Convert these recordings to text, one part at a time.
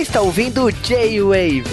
está ouvindo o J-Wave.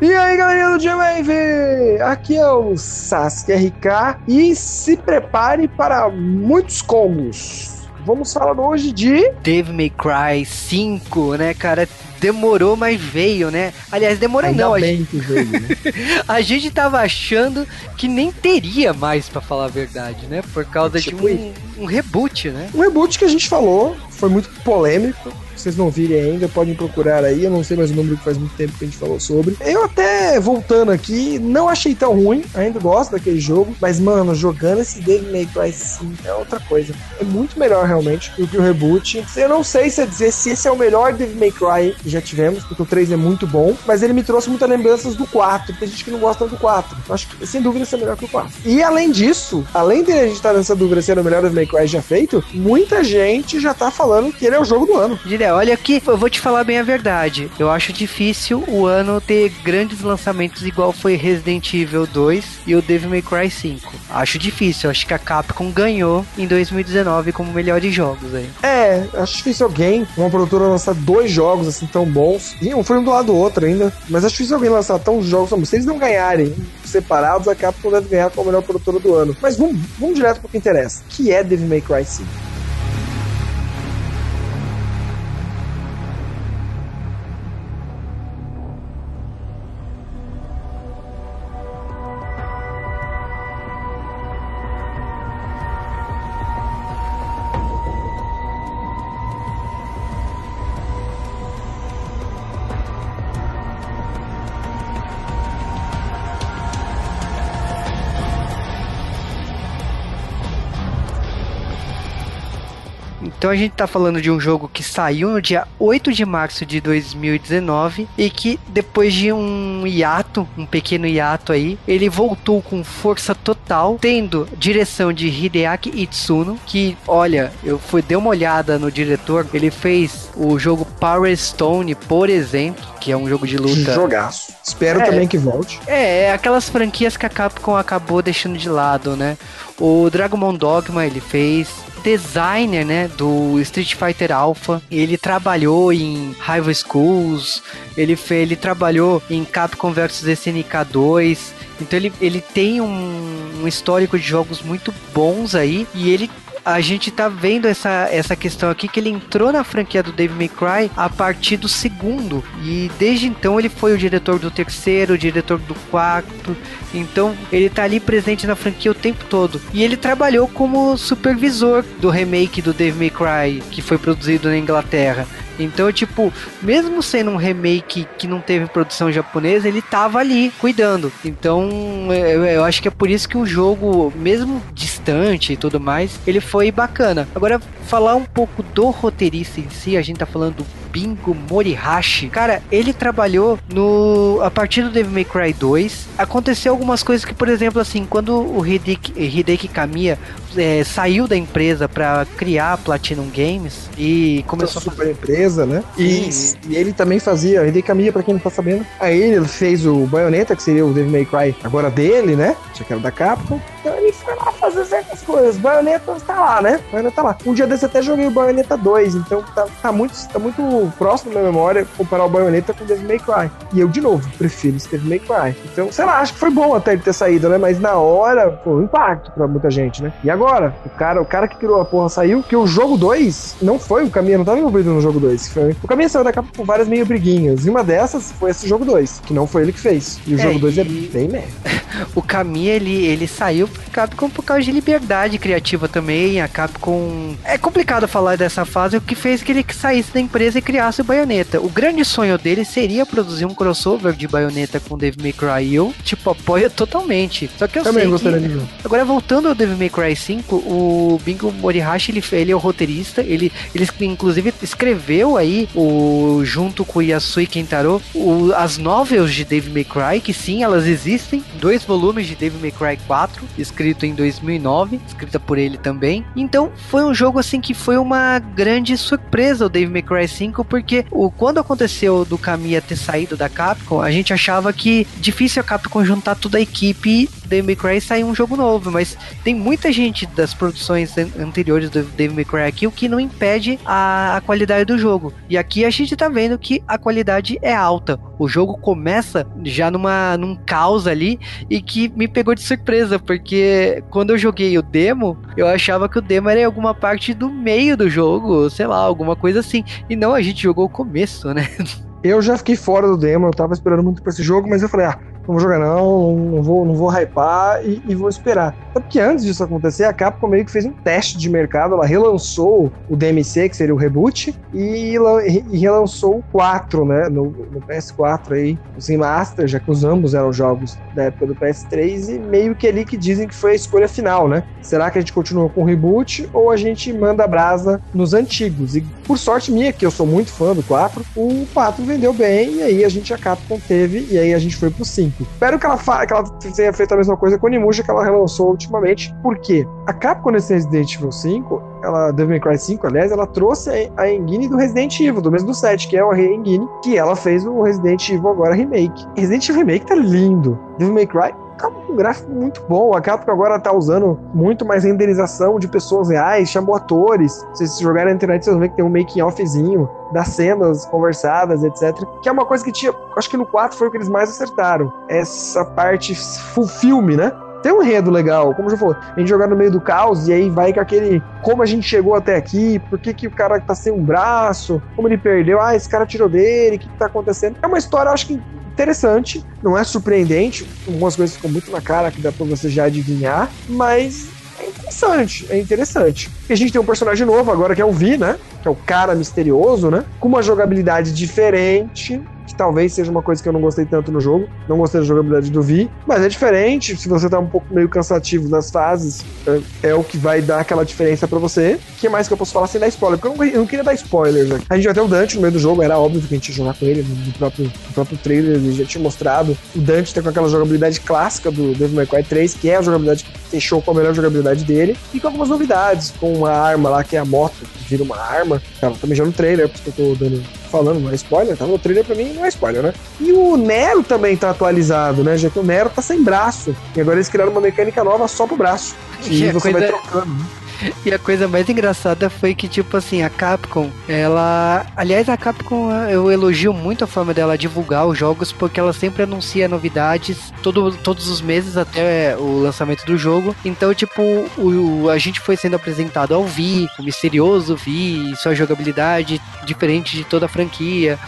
E aí, galerinha do J-Wave! Aqui é o Sasuke RK e se prepare para muitos combos. Vamos falar hoje de Dave May Cry 5, né, cara? Demorou, mas veio, né? Aliás, demorou Ainda não. A gente, veio, né? a gente tava achando que nem teria mais, pra falar a verdade, né? Por causa Tipo de um, um reboot, né? O reboot que a gente falou foi muito polêmico. Vocês não virem ainda, podem procurar aí. Eu não sei mais o número que faz muito tempo que a gente falou sobre. Eu até, voltando aqui, não achei tão ruim. Ainda gosto daquele jogo. Mas, mano, jogando esse Devil May Cry 5 é outra coisa. É muito melhor, realmente, do que o reboot. Eu não sei se é dizer se esse é o melhor Devil May Cry que já tivemos, porque o 3 é muito bom. Mas ele me trouxe muitas lembranças do 4. Tem gente que não gosta do 4. Eu acho que, sem dúvida, esse é melhor que o 4. E, além disso, além de a gente estar nessa dúvida se era o melhor Devil May Cry já feito, muita gente já tá falando que ele é o jogo do ano. Diria, olha aqui, eu vou te falar bem a verdade. Eu acho difícil o ano ter grandes lançamentos igual foi Resident Evil 2 e o Devil May Cry 5. Acho difícil, acho que a Capcom ganhou em 2019 como melhores jogos aí. É, acho difícil alguém, uma produtora lançar dois jogos assim tão bons. E um foi um do lado do outro ainda. Mas acho difícil alguém lançar tão jogos bons. Se eles não ganharem separados, a Capcom deve ganhar como melhor produtora do ano. Mas vamos, vamos direto pro que interessa. Que é Devil May Cry 5. Então a gente tá falando de um jogo que saiu no dia 8 de março de 2019 e que depois de um hiato, um pequeno hiato aí, ele voltou com força total, tendo direção de Hideaki Itsuno, que, olha, eu fui dei uma olhada no diretor, ele fez o jogo Power Stone, por exemplo, que é um jogo de luta. Jogaço. Espero É. também que volte. É, é aquelas franquias que a Capcom acabou deixando de lado, né? O Dragon Ball Dogma ele fez designer, né, do Street Fighter Alpha. Ele trabalhou em Rival Schools, ele fe, ele trabalhou em Capcom vs SNK 2. Então ele, ele tem um, um histórico de jogos muito bons aí e ele a gente tá vendo essa, essa questão aqui que ele entrou na franquia do Devil May Cry a partir do segundo e desde então ele foi o diretor do terceiro, o diretor do quarto, então ele tá ali presente na franquia o tempo todo. E ele trabalhou como supervisor do remake do Devil May Cry que foi produzido na Inglaterra. Então, tipo, mesmo sendo um remake que não teve produção japonesa, ele tava ali cuidando. Então, eu, eu acho que é por isso que o jogo, mesmo distante e tudo mais, ele foi bacana. Agora, falar um pouco do roteirista em si, a gente tá falando do Bingo Morihashi. Cara, ele trabalhou no a partir do Devil May Cry 2. Aconteceu algumas coisas que, por exemplo, assim, quando o Hideki, Hideki Kamiya é, saiu da empresa para criar a Platinum Games e começou Essa a super empresa, né? E, e ele também fazia, ele caminha pra quem não tá sabendo. Aí ele fez o Bayonetta, que seria o Devil May Cry agora dele, né? Já que era da Capcom. Então ele foi lá fazer certas coisas. Bayonetta tá lá, né? Bayonetta tá lá. Um dia desse até joguei o Bayonetta 2, então tá, tá muito, tá muito próximo da minha memória comparar o Bayonetta com o Devil May Cry. E eu, de novo, prefiro esse Devil May Cry. Então, sei lá, acho que foi bom até ele ter saído, né? Mas na hora, foi um impacto pra muita gente, né? E agora, o cara, o cara que criou a porra saiu, que o jogo 2 não foi o caminho, não tava envolvido no jogo 2. Foi, o caminho saiu da capa com várias meio briguinhas. E uma dessas foi esse jogo 2, que não foi ele que fez. E o É, jogo 2 é e- bem merda. O Kami, ele, ele saiu pra Capcom por causa de liberdade criativa também. A Capcom. É complicado falar dessa fase, o que fez que ele saísse da empresa e criasse o Bayonetta. O grande sonho dele seria produzir um crossover de Bayonetta com Devil May Cry. E eu, tipo, apoio totalmente. Só que eu Também sei gostaria que... de ver. Agora, voltando ao Devil May Cry 5, o Bingo Morihashi, ele, ele é o roteirista, ele, ele inclusive escreveu aí, o, junto com o Yasui Kentaro, o, as novels de Devil May Cry, que sim, elas existem, dois volumes de Devil May Cry 4, escrito em 2009, escrita por ele também. Então, foi um jogo assim que foi uma grande surpresa o Devil May Cry 5, porque o, quando aconteceu do Kamiya ter saído da Capcom, a gente achava que difícil a Capcom juntar toda a equipe Devil May Cry sair um jogo novo, mas tem muita gente das produções anteriores do Devil May Cry aqui, o que não impede a, a qualidade do jogo. E aqui a gente tá vendo que a qualidade é alta. O jogo começa já numa, num caos ali e que me pegou de surpresa, porque quando eu joguei o demo, eu achava que o demo era em alguma parte do meio do jogo, sei lá, alguma coisa assim. E não, a gente jogou o começo, né? Eu já fiquei fora do demo, eu tava esperando muito pra esse jogo, mas eu falei, ah, vou jogar não, não vou, não vou hypar e, e vou esperar. Até porque antes disso acontecer, a Capcom meio que fez um teste de mercado, ela relançou o DMC, que seria o reboot, e, e relançou o 4, né, no, no, PS4 aí, os remaster, já que os ambos eram jogos da época do PS3, e meio que ali que dizem que foi a escolha final, né? Será que a gente continua com o reboot ou a gente manda brasa nos antigos? E por sorte minha, que eu sou muito fã do 4, o 4 vendeu bem, e aí a gente, a Capcom teve, e aí a gente foi pro 5. Espero que ela, que ela tenha feito a mesma coisa com o Onimusha que ela relançou ultimamente, porque a Capcom nesse Resident Evil 5, ela, Devil May Cry 5, aliás, ela trouxe a engine do Resident Evil, do mesmo do 7, que é a engine que ela fez o Resident Evil agora remake. Resident Evil Remake tá lindo. Devil May Cry tá um gráfico muito bom. A Capcom agora tá usando muito mais renderização de pessoas reais, chamou atores. Se vocês jogarem na internet, vocês vão ver que tem um making offzinho das cenas conversadas, etc. Que é uma coisa que tinha, acho que no 4 foi o que eles mais acertaram. Essa parte full filme, né? tem um enredo legal, como já falou, a gente jogar no meio do caos e aí vai com aquele como a gente chegou até aqui, por que, que o cara tá sem um braço, como ele perdeu, ah, esse cara tirou dele, o que, que tá acontecendo. É uma história, acho que interessante, não é surpreendente, algumas coisas ficam muito na cara que dá pra você já adivinhar, mas é interessante, é interessante. E a gente tem um personagem novo agora que é o Vi, né? Que é o cara misterioso, né? Com uma jogabilidade diferente, talvez seja uma coisa que eu não gostei tanto no jogo. Não gostei da jogabilidade do Vi, mas é diferente. Se você tá um pouco meio cansativo nas fases, é, é o que vai dar aquela diferença para você. O que mais que eu posso falar sem dar spoiler? Porque eu não, eu não queria dar spoilers aqui. A gente vai ter o Dante no meio do jogo, era óbvio que a gente ia jogar com ele no próprio, no próprio trailer, ele já tinha mostrado. O Dante tá com aquela jogabilidade clássica do Devil May Cry 3, que é a jogabilidade que fechou com a melhor jogabilidade dele, e com algumas novidades, com uma arma lá que é a moto, que vira uma arma. Ela também já no trailer, porque eu tô dando falando, não é spoiler, tá no trailer pra mim não é spoiler, né? E o Nero também tá atualizado, né? Já que o Nero tá sem braço. E agora eles criaram uma mecânica nova só pro braço. E, e você coisa... vai trocando, né? E a coisa mais engraçada foi que, tipo assim, a Capcom, ela. Aliás, a Capcom, eu elogio muito a forma dela divulgar os jogos, porque ela sempre anuncia novidades todo, todos os meses até o lançamento do jogo. Então, tipo, o, a gente foi sendo apresentado ao Vi, o misterioso Vi, sua jogabilidade diferente de toda a franquia.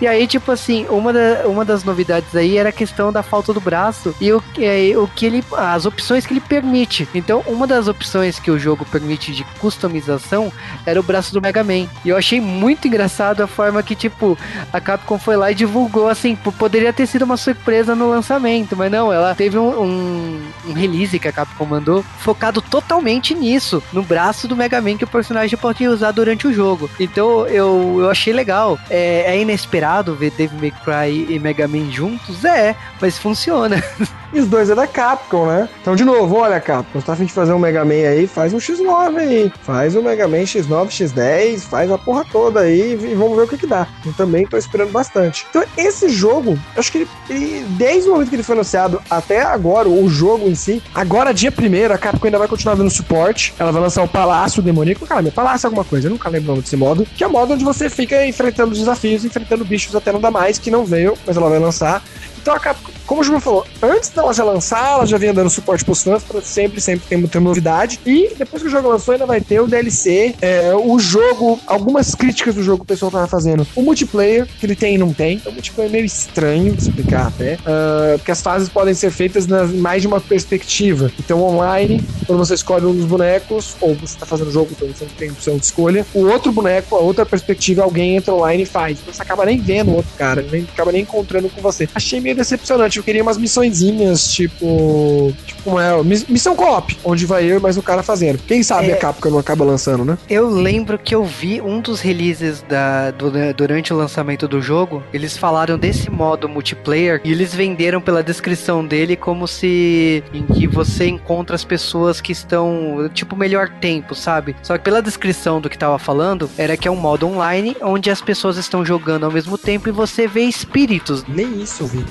E aí, tipo assim, uma, da, uma das novidades aí era a questão da falta do braço e o, é, o que ele. as opções que ele permite. Então, uma das opções que o jogo permite de customização era o braço do Mega Man. E eu achei muito engraçado a forma que, tipo, a Capcom foi lá e divulgou, assim, poderia ter sido uma surpresa no lançamento, mas não, ela teve um, um, um release que a Capcom mandou focado totalmente nisso, no braço do Mega Man que o personagem pode usar durante o jogo. Então, eu, eu achei legal. É, é inesperado esperado ver Devil May Cry e Mega Man juntos? É, mas funciona. E os dois é da Capcom, né? Então, de novo, olha, Capcom, tá a fim de fazer um Mega Man aí, faz um X9 aí. Faz um Mega Man X9, X10, faz a porra toda aí e vamos ver o que que dá. Eu também tô esperando bastante. Então, esse jogo, acho que ele, ele, desde o momento que ele foi anunciado até agora, o jogo em si, agora dia primeiro, a Capcom ainda vai continuar dando suporte. Ela vai lançar o Palácio Demoníaco. Cara, meu Palácio é alguma coisa, eu nunca lembro o nome desse modo. Que é o modo onde você fica enfrentando desafios, enfrentando bichos até não dá mais, que não veio, mas ela vai lançar. Então a Capcom, como o Juba falou, antes dela já lançar, ela já vinha dando suporte pros fãs pra sempre, sempre ter, ter novidade. E depois que o jogo lançou, ainda vai ter o DLC, é, o jogo, algumas críticas do jogo que o pessoal tava fazendo. O multiplayer, que ele tem e não tem. É um multiplayer meio estranho de explicar até. Uh, porque as fases podem ser feitas nas mais de uma perspectiva. Então, online, quando você escolhe um dos bonecos, ou você tá fazendo o jogo, então você tem opção de escolha, o outro boneco, a outra perspectiva, alguém entra online e faz. Você acaba nem vendo o outro cara, nem, acaba nem encontrando com você. Achei meio decepcionante. Eu queria umas missõezinhas, tipo. Tipo, como é? Missão co-op, onde vai eu e mais um cara fazendo. Quem sabe é, a Capcom não acaba lançando, né? Eu lembro que eu vi um dos releases da, do, durante o lançamento do jogo. Eles falaram desse modo multiplayer e eles venderam pela descrição dele como se em que você encontra as pessoas que estão, tipo, melhor tempo, sabe? Só que pela descrição do que tava falando, era que é um modo online onde as pessoas estão jogando ao mesmo tempo e você vê espíritos. Nem isso eu vi.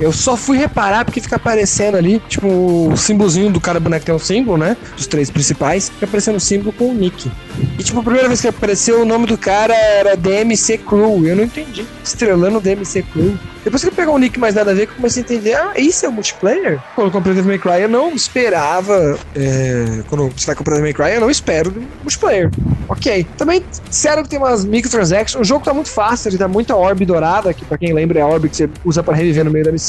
Eu só fui reparar porque fica aparecendo ali, tipo, o símbolozinho do cara boneco tem um símbolo, né? Dos três principais, fica aparecendo o símbolo com o nick. E, tipo, a primeira vez que apareceu, o nome do cara era DMC Crew. Eu não entendi. Estrelando DMC Crew. Depois que eu pegar um nick mais nada a ver, eu comecei a entender, ah, isso é o multiplayer? Quando eu comprei Devil May Cry, eu não esperava. É, quando você vai comprar Devil May Cry, eu não espero multiplayer. Ok. Também, sério que tem umas microtransactions. O jogo tá muito fácil, ele dá muita orb dourada, que pra quem lembra é a orb que você usa para reviver no meio da missão.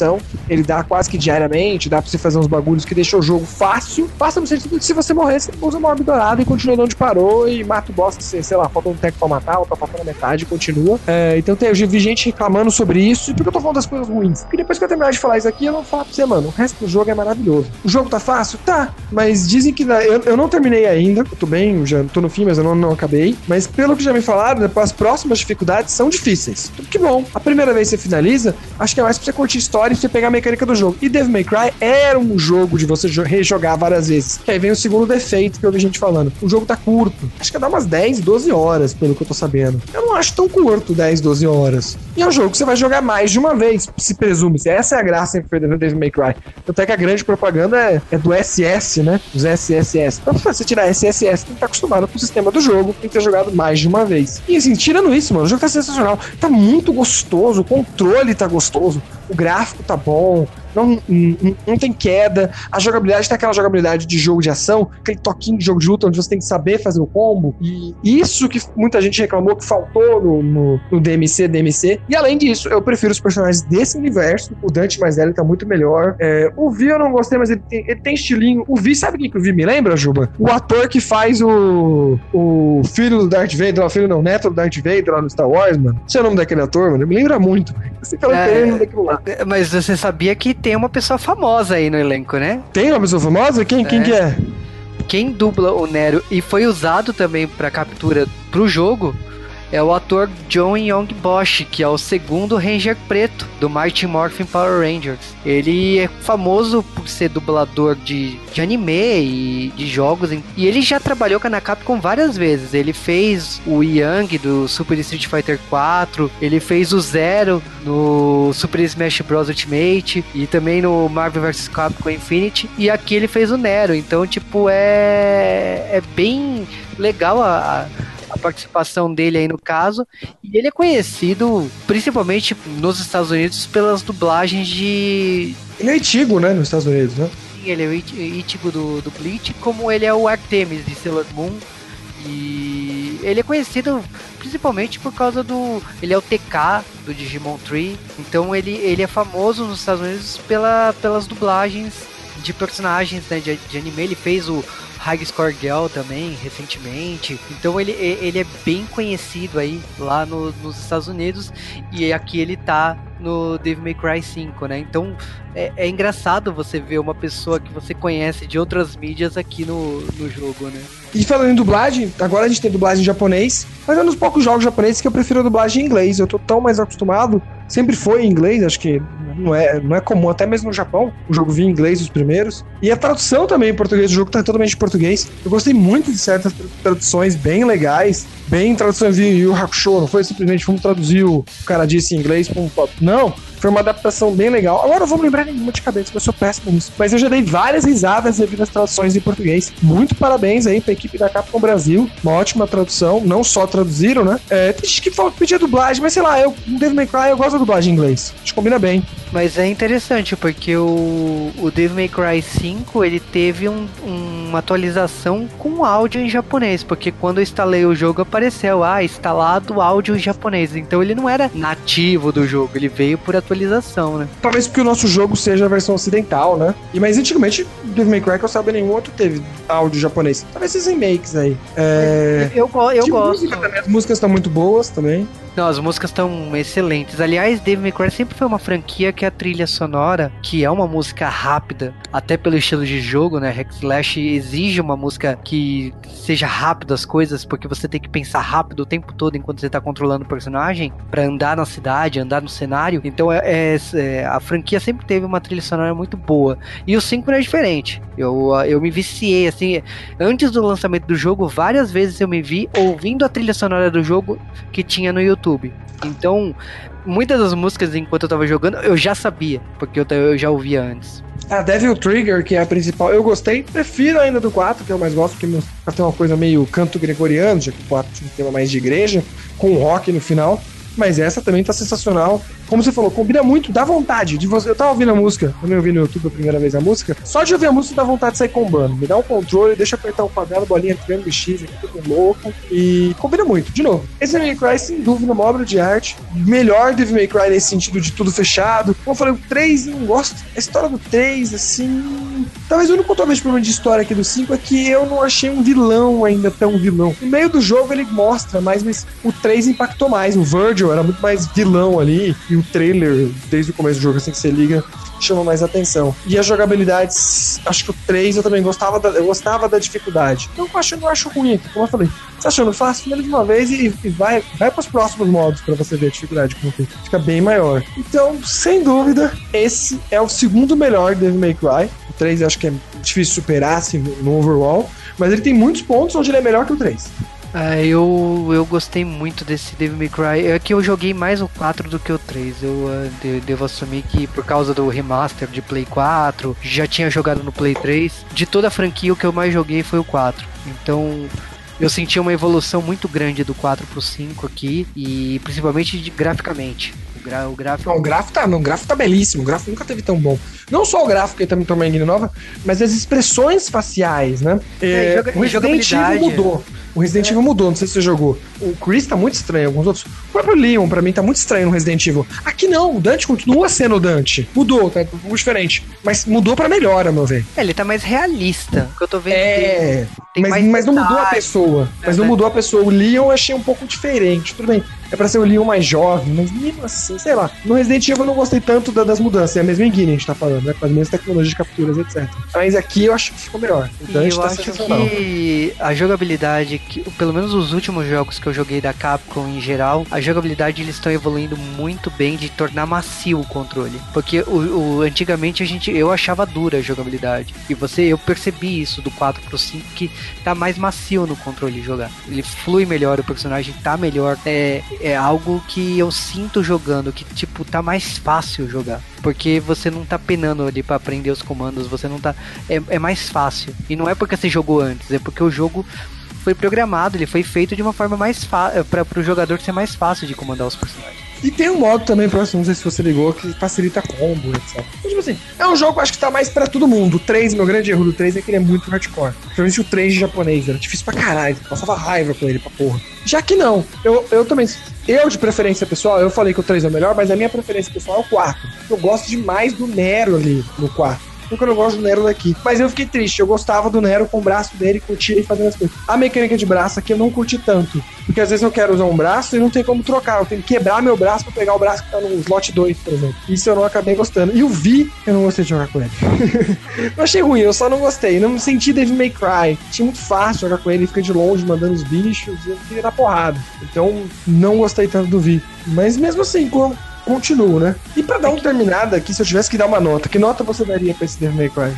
Ele dá quase que diariamente, dá pra você fazer uns bagulhos que deixam o jogo fácil. Fácil no sentido de se você morrer, você usa uma orb dourada e continua de onde parou e mata o boss, sei, sei lá, falta um tempo pra matar, ou tá faltando metade continua. É, então eu vi gente reclamando sobre isso, e porque eu tô falando das coisas ruins. Porque depois que eu terminar de falar isso aqui, eu vou falar pra você, mano, o resto do jogo é maravilhoso. O jogo tá fácil? Tá. Mas dizem que. Eu, eu não terminei ainda. Eu tô bem, já tô no fim, mas eu não, não acabei. Mas pelo que já me falaram, as próximas dificuldades são difíceis. Tudo que bom. A primeira vez que você finaliza, acho que é mais pra você curtir história e você pegar a mecânica do jogo. E Devil May Cry era um jogo de você rejogar várias vezes. Que aí vem o segundo defeito que eu vi gente falando. O jogo tá curto. Acho que dá umas 10, 12 horas, pelo que eu tô sabendo. Eu não acho tão curto 10, 12 horas. E é um jogo que você vai jogar mais de uma vez se presume. Essa é a graça em Devil May Cry. Até que a grande propaganda é, é, do SS, né? Os SSS. Pra você tirar SSS, tem que estar acostumado com o sistema do jogo, tem que ter jogado mais de uma vez. E assim, tirando isso, mano, o jogo tá sensacional. Tá muito gostoso, o controle tá gostoso, o gráfico tá bom, não, não, não, tem queda. A jogabilidade tem aquela jogabilidade de jogo de ação, aquele toquinho de jogo de luta onde você tem que saber fazer o combo. E isso que muita gente reclamou que faltou no, no, no DMC, DMC. E além disso, eu prefiro os personagens desse universo. O Dante mais velho tá muito melhor. É, o Vi eu não gostei, mas ele tem, ele tem estilinho. O Vi, sabe quem que o Vi me lembra, Juba? O ator que faz o, o filho do Darth Vader, o filho não, neto do Darth Vader lá no Star Wars, mano. Esse é o nome daquele ator, mano. Me lembra muito. Você é, daquilo lá. Mas você sabia que tem uma pessoa famosa aí no elenco, né? Tem uma pessoa famosa? Quem, é. quem que é? Quem dubla o Nero e foi usado também para captura pro jogo é o ator John Young Bosch, que é o segundo Ranger preto do Mighty Morphin Power Rangers. Ele é famoso por ser dublador de, de anime e de jogos, e ele já trabalhou com a Capcom várias vezes. Ele fez o Young do Super Street Fighter 4, ele fez o Zero no Super Smash Bros Ultimate e também no Marvel vs Capcom Infinity, e aqui ele fez o Nero. Então, tipo, é é bem legal a, a a participação dele aí no caso. E ele é conhecido principalmente nos Estados Unidos pelas dublagens de. Ele é antigo, né, nos Estados Unidos, né? Sim, ele é o Ichigo do, do Bleach, como ele é o Artemis de Sailor Moon. E ele é conhecido principalmente por causa do. Ele é o TK do Digimon Tree. Então ele, ele é famoso nos Estados Unidos pela, pelas dublagens de personagens né, de, de anime. Ele fez o High Score Girl também, recentemente. Então ele, ele é bem conhecido aí lá no, nos Estados Unidos e aqui ele tá no Devil May Cry 5, né? Então é, é, engraçado você ver uma pessoa que você conhece de outras mídias aqui no, no jogo, né? E falando em dublagem, agora a gente tem dublagem em japonês, mas é um dos poucos jogos japoneses que eu prefiro a dublagem em inglês. Eu tô tão mais acostumado, sempre foi em inglês, acho que não é, não é comum, até mesmo no Japão, o jogo vinha em inglês os primeiros. E a tradução também em português, o jogo tá totalmente em português. Eu gostei muito de certas traduções bem legais, bem tradução de Yu Hakusho, não foi simplesmente vamos traduzir o cara disse em inglês, não, foi uma adaptação bem legal. Agora eu vou lembrar nenhuma de cabeça, eu sou péssimo nisso. Mas eu já dei várias risadas devido às traduções em português. Muito parabéns aí pra equipe da Capcom Brasil. Uma ótima tradução. Não só traduziram, né? É, tem gente que pedia dublagem, mas sei lá, eu, no Devil May Cry, eu gosto da dublagem em inglês. Acho que combina bem. Mas é interessante, porque o, o Devil May Cry 5, ele teve um, uma atualização com áudio em japonês, porque quando eu instalei o jogo apareceu, ah, instalado áudio em japonês. Então ele não era nativo do jogo, ele veio por atualização né? Talvez porque o nosso jogo seja a versão ocidental, né? E mas antigamente, Devil May Cry, que eu sabia nenhum outro teve áudio japonês. Talvez esses remakes aí. É... Eu, eu, eu gosto. Música As músicas estão muito boas também. Não, as músicas estão excelentes. Aliás, May Cry sempre foi uma franquia que a trilha sonora, que é uma música rápida, até pelo estilo de jogo, né? Hack Slash exige uma música que seja rápida as coisas, porque você tem que pensar rápido o tempo todo enquanto você tá controlando o personagem para andar na cidade, andar no cenário. Então é, é, é, a franquia sempre teve uma trilha sonora muito boa. E o 5 não é diferente. Eu, eu me viciei, assim, antes do lançamento do jogo, várias vezes eu me vi ouvindo a trilha sonora do jogo que tinha no YouTube YouTube. Então, muitas das músicas, enquanto eu tava jogando, eu já sabia, porque eu, eu já ouvia antes. A Devil Trigger, que é a principal, eu gostei. Prefiro ainda do 4, que eu mais gosto, porque tem uma coisa meio canto gregoriano, já que o 4 tinha um tema mais de igreja, com rock no final. Mas essa também tá sensacional como você falou, combina muito, dá vontade de você. Eu tava ouvindo a música, também ouvi no YouTube a primeira vez a música. Só de ouvir a música dá vontade de sair combando. Me dá um controle, deixa eu apertar o quadrado, bolinha triângulo X, aqui tudo louco. E combina muito. De novo, esse May Cry, sem dúvida, uma obra de arte. Melhor Devil May Cry nesse sentido de tudo fechado. Como eu falei, o 3 não gosto. A história do 3, assim. Talvez o único talvez problema de história aqui do 5 é que eu não achei um vilão ainda tão vilão. No meio do jogo ele mostra mais, mas o 3 impactou mais. O Virgil era muito mais vilão ali. E o trailer desde o começo do jogo, assim que você liga, chama mais atenção. E as jogabilidades, acho que o 3 eu também gostava da, eu gostava da dificuldade. Então eu acho, não acho ruim, como eu falei. Você achando fácil, finaliza de uma vez e, e vai, vai para os próximos modos para você ver a dificuldade como fica bem maior. Então, sem dúvida, esse é o segundo melhor Devil May Cry. O 3 eu acho que é difícil superar assim, no overall, mas ele tem muitos pontos onde ele é melhor que o 3. Ah, eu, eu gostei muito desse Devil May Cry. É que eu joguei mais o 4 do que o 3. Eu uh, devo assumir que por causa do remaster de Play 4, já tinha jogado no Play 3. De toda a franquia, o que eu mais joguei foi o 4. Então, eu senti uma evolução muito grande do 4 pro 5 aqui, e principalmente de, graficamente. O, gra, o gráfico. Não, o gráfico tá, não, o gráfico tá belíssimo, o gráfico nunca teve tão bom. Não só o gráfico que também tá uma nova, mas as expressões faciais, né? É, é, o Resident Evil mudou. O Resident é. Evil mudou, não sei se você jogou. O Chris tá muito estranho, alguns outros. O próprio Leon, pra mim, tá muito estranho no Resident Evil. Aqui não, o Dante continua sendo o Dante. Mudou, tá um diferente. Mas mudou pra melhor, a meu ver. É, ele tá mais realista. que eu tô vendo. É, mas, mas não mudou a pessoa. Mas não mudou a pessoa. O Leon eu achei um pouco diferente. Tudo bem, é pra ser o Leon mais jovem, mas mesmo assim, sei lá. No Resident Evil eu não gostei tanto das mudanças. É a mesma engine a gente tá falando, né? Com as mesmas tecnologias de capturas, etc. Mas aqui eu acho que ficou melhor. O Dante eu tá acho que a jogabilidade, que, pelo menos os últimos jogos que eu joguei da Capcom em geral, a jogabilidade eles estão evoluindo muito bem de tornar macio o controle. Porque o, o, antigamente a gente eu achava dura a jogabilidade. E você eu percebi isso do 4 pro 5 que tá mais macio no controle jogar. Ele flui melhor, o personagem tá melhor. É, é algo que eu sinto jogando, que tipo, tá mais fácil jogar. Porque você não tá penando ali para aprender os comandos, você não tá. É, é mais fácil. E não é porque você jogou antes, é porque o jogo foi programado, ele foi feito de uma forma mais fácil para o jogador ser mais fácil de comandar os personagens. E tem um modo também próximo, não sei se você ligou, que facilita combo, etc. Então, tipo assim, é um jogo acho que tá mais pra todo mundo. O 3, meu grande erro do 3 é que ele é muito hardcore. Principalmente o 3 de japonês, era difícil pra caralho. Passava raiva com ele pra porra. Já que não, eu, eu também. Eu, de preferência pessoal, eu falei que o 3 é o melhor, mas a minha preferência pessoal é o 4. Eu gosto demais do Nero ali no 4 porque eu não gosto do Nero daqui. Mas eu fiquei triste, eu gostava do Nero com o braço dele, curtia e fazendo as coisas. A mecânica de braço aqui eu não curti tanto, porque às vezes eu quero usar um braço e não tem como trocar, eu tenho que quebrar meu braço pra pegar o braço que tá no slot 2, por exemplo. Isso eu não acabei gostando. E o Vi, eu não gostei de jogar com ele. não achei ruim, eu só não gostei. Não me senti Devil May Cry. Tinha muito fácil jogar com ele, ele fica de longe mandando os bichos, eu queria dar porrada. Então, não gostei tanto do Vi. Mas mesmo assim, continuo, né? E pra dar uma terminada aqui, se eu tivesse que dar uma nota, que nota você daria pra esse Devil May Cry?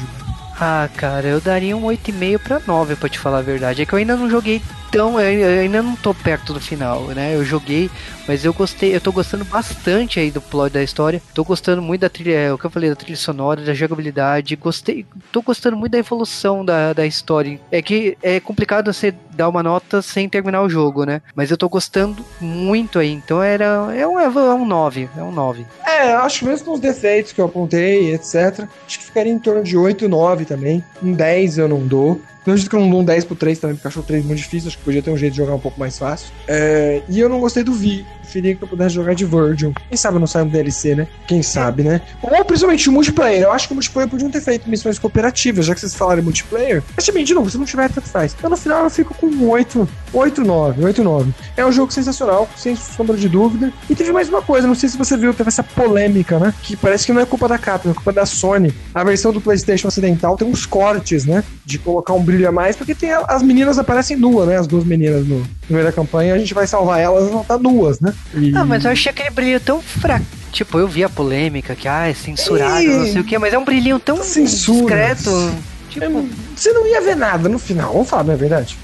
Ah, cara, eu daria um 8,5 pra 9, pra te falar a verdade. É que eu ainda não joguei tão. Eu ainda não tô perto do final, né? Eu joguei, mas eu gostei, eu tô gostando bastante aí do plot da história. Tô gostando muito da trilha, é, o que eu falei, da trilha sonora, da jogabilidade. Gostei, tô gostando muito da evolução da, da história. É que é complicado você dar uma nota sem terminar o jogo, né? Mas eu tô gostando muito aí. Então era. É um, é um 9. É um 9. É, acho mesmo com os defeitos que eu apontei, etc. Acho que ficaria em torno de 8, 9 também. Um 10 eu não dou. Eu acredito que eu não dou um 10 pro 3 também, porque achou o 3 muito difícil. Acho que podia ter um jeito de jogar um pouco mais fácil. É, e eu não gostei do Vi preferia que eu pudesse jogar de Virgil. Quem sabe não sai um DLC, né? Quem sabe, né? Ou principalmente o multiplayer. Eu acho que o multiplayer podiam ter feito missões cooperativas, já que vocês falaram em multiplayer. Mas também, de novo, se não tiver, tanto faz. Então no final eu fico com um 8, 8, 9, 8, 9. É um jogo sensacional, sem sombra de dúvida. E teve mais uma coisa, não sei se você viu, teve essa polêmica, né? Que parece que não é culpa da Capcom, é culpa da Sony. A versão do PlayStation ocidental tem uns cortes, né? De colocar um brilho a mais, porque tem a, as meninas aparecem nuas, né? As duas meninas no, da campanha, a gente vai salvar elas, elas vão estar nuas, né? E... Ah, mas eu achei aquele brilho tão fraco. Tipo, eu vi a polêmica que, ah, é censurado, e... não sei o que, mas é um brilhinho tão Censura. discreto. Tipo... É, você não ia ver nada no final, vamos falar, não é verdade?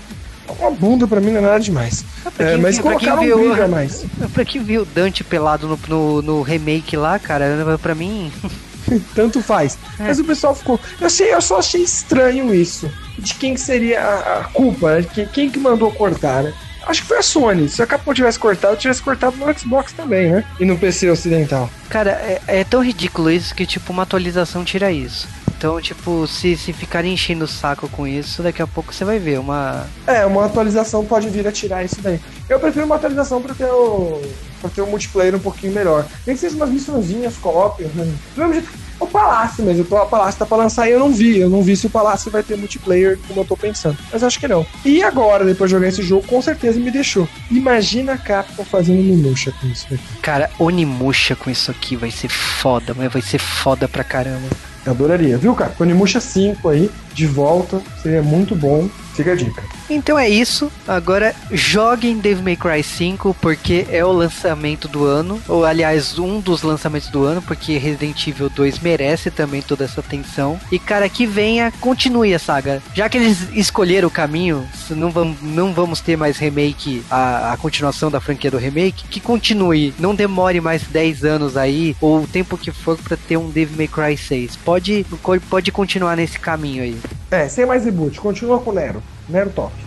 Uma bunda pra mim não é nada demais. É, é mas colocaram um brilho a mais. Pra quem viu o Dante pelado no, no, no remake lá, cara, pra mim. Tanto faz. É. Mas o pessoal ficou. Eu, achei, eu só achei estranho isso. De quem seria a, a culpa, né? Quem, que mandou cortar, né? Acho que foi a Sony. Se a Capcom tivesse cortado, tivesse cortado no Xbox também, né? E no PC ocidental. Cara, é, é tão ridículo isso que, tipo, uma atualização tira isso. Então, tipo, se, se ficarem enchendo o saco com isso, daqui a pouco você vai ver uma. É, uma atualização pode vir a tirar isso daí. Eu prefiro uma atualização pra ter o. pra ter o multiplayer um pouquinho melhor. Nem que seja umas missãozinhas, co-op, né? Do mesmo jeito. O Palácio mesmo, o Palácio tá pra lançar e eu não vi. Eu não vi se o Palácio vai ter multiplayer como eu tô pensando. Mas acho que não. E agora, depois de jogar esse jogo, com certeza me deixou. Imagina a Capcom fazendo Onimusha com isso aqui. Cara, Onimusha com isso aqui vai ser foda, mas vai ser foda pra caramba. Eu adoraria, viu, cara? Onimusha 5 aí, de volta, seria muito bom. Fica a dica. Então é isso. Agora joguem Devil May Cry 5 porque é o lançamento do ano, ou aliás, um dos lançamentos do ano, porque Resident Evil 2 merece também toda essa atenção. E cara, que venha, continue a saga. Já que eles escolheram o caminho, não vamos, não vamos ter mais remake, a, a continuação da franquia do remake, que continue, não demore mais 10 anos aí, ou o tempo que for para ter um Devil May Cry 6. Pode, pode continuar nesse caminho aí. É, sem mais reboot, continua com o Nero. Nero top.